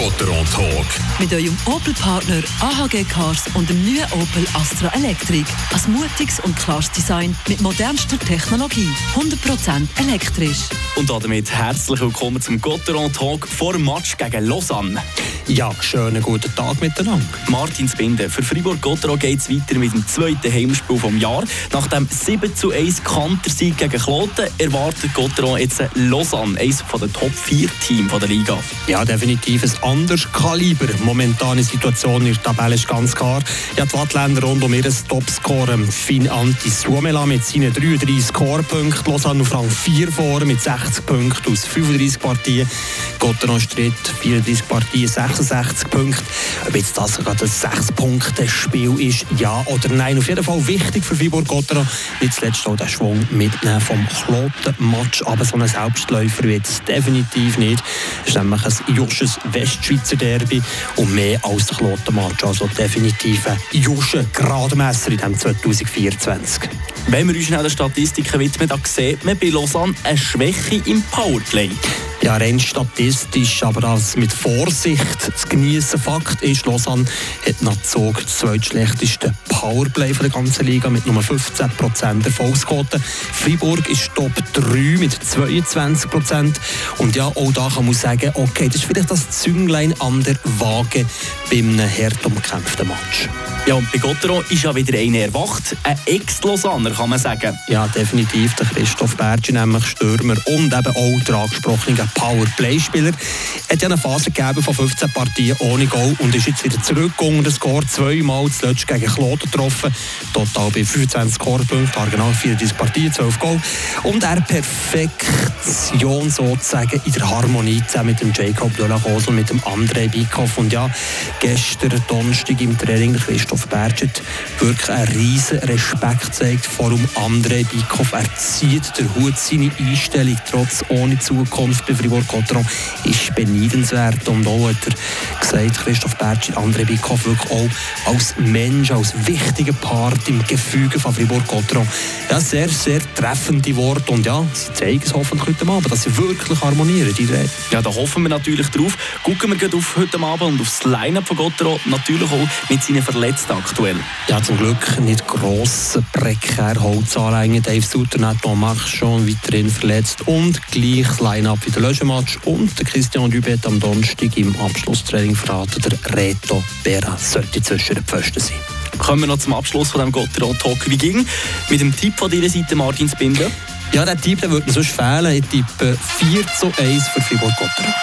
Gotteron Talk. Mit eurem Opel-Partner AHG Cars und dem neuen Opel Astra Electric. Ein mutiges und klares Design mit modernster Technologie. 100% elektrisch. Und damit herzlich willkommen zum Gotteron Talk vor dem Match gegen Lausanne. Ja, schönen guten Tag miteinander. Martin Spinde, für Fribourg-Gotteron geht es weiter mit dem zweiten Heimspiel vom Jahr. Nach dem 7 zu 1 Kantersieg gegen Kloten erwartet Gotteron jetzt Lausanne, eines der Top 4 Teams der Liga. Ja, definitiv ein anderes Kaliber. Momentane Situation in der Tabelle ist ganz klar. Ja, die Wattländer rund um ihren Topscorer Finn Anti Suomela mit seinen 33 Scorepunkten. Lausanne auf Rang 4 vor mit 60 Punkten aus 35 Partien. Gotteron stritt 34 Partien, 66 Punkte. Ob jetzt das sogar das 6-Punkte-Spiel ist, ja oder nein. Auf jeden Fall wichtig für Fribourg-Gotteron. Nicht zuletzt auch den Schwung mitnehmen vom Kloten-Match. Aber so ein Selbstläufer wird es definitiv nicht. Es ist nämlich ein Jusches Westschweizer Derby und mehr als der Kloten-Match. Also definitiv ein Jusche Gradmesser in diesem 2024. Wenn wir uns schnell den Statistiken widmen, dann sieht man bei Lausanne eine Schwäche im Powerplay. Ja, rein statistisch, aber als mit Vorsicht zu genießen. Fakt ist, Lausanne hat nach Zug das zweitschlechteste Powerplay der ganzen Liga mit nur 15% Erfolgsquote. Freiburg ist Top 3 mit 22%. Und ja, auch da kann man sagen, okay, das ist vielleicht das Zünglein an der Waage bei einem hart umkämpften Match. Ja, und bei Gottero ist ja wieder einer erwacht. Ein Ex-Lausanner, kann man sagen. Ja, definitiv. Der Christoph Bergi, nämlich Stürmer und eben auch der angesprochene Powerplay-Spieler. Er hat ja eine Phase gegeben von 15 Partien ohne Goal und ist jetzt wieder zurückgegangen. Der Score zweimal zuletzt gegen Kloten getroffen. Total bei 25 Scorepunkten, genau 34 Partien, 12 Goal. Und er Perfektion sozusagen in der Harmonie zusammen mit dem Jacob und mit dem André Bikoff. Und ja, gestern Donnerstag im Training, Christoph Berget wirklich einen riesen Respekt zeigt vor dem André Bikoff. Er zieht der Hut seine Einstellung trotz ohne Zukunft bei Fribourg-Gotteron ist beneidenswert. Und auch hat er gesagt, Christoph Berget, André Bikoff wirklich auch als Mensch, als wichtiger Part im Gefüge von Fribourg-Gotteron. Ja, sehr, sehr treffende Worte. Und ja, sie zeigen es hoffentlich heute Abend, dass sie wirklich harmonieren, die drei. Ja, da hoffen wir natürlich drauf. Gucken wir auf heute Abend und aufs Line-Up von Gottero, natürlich auch mit seinen Verletzten aktuell. Ja, zum Glück nicht grosse, prekär Holzanlängen. Dave Sutter, Mach schon weiterhin verletzt und gleich das Line-Up wie der Löschematch und der Christian Dubet am Donnerstag im Abschlusstraining verraten, der Reto Bera sollte zwischen den Pfosten sein. Kommen wir noch zum Abschluss von dem Gottero Talk. Wie ging mit dem Tipp von deiner Seite, Martin Spinde? Ja, der Tipp der würde mir sonst fehlen. Ich tippe 4 zu 1 für Fribourg-Gotteron.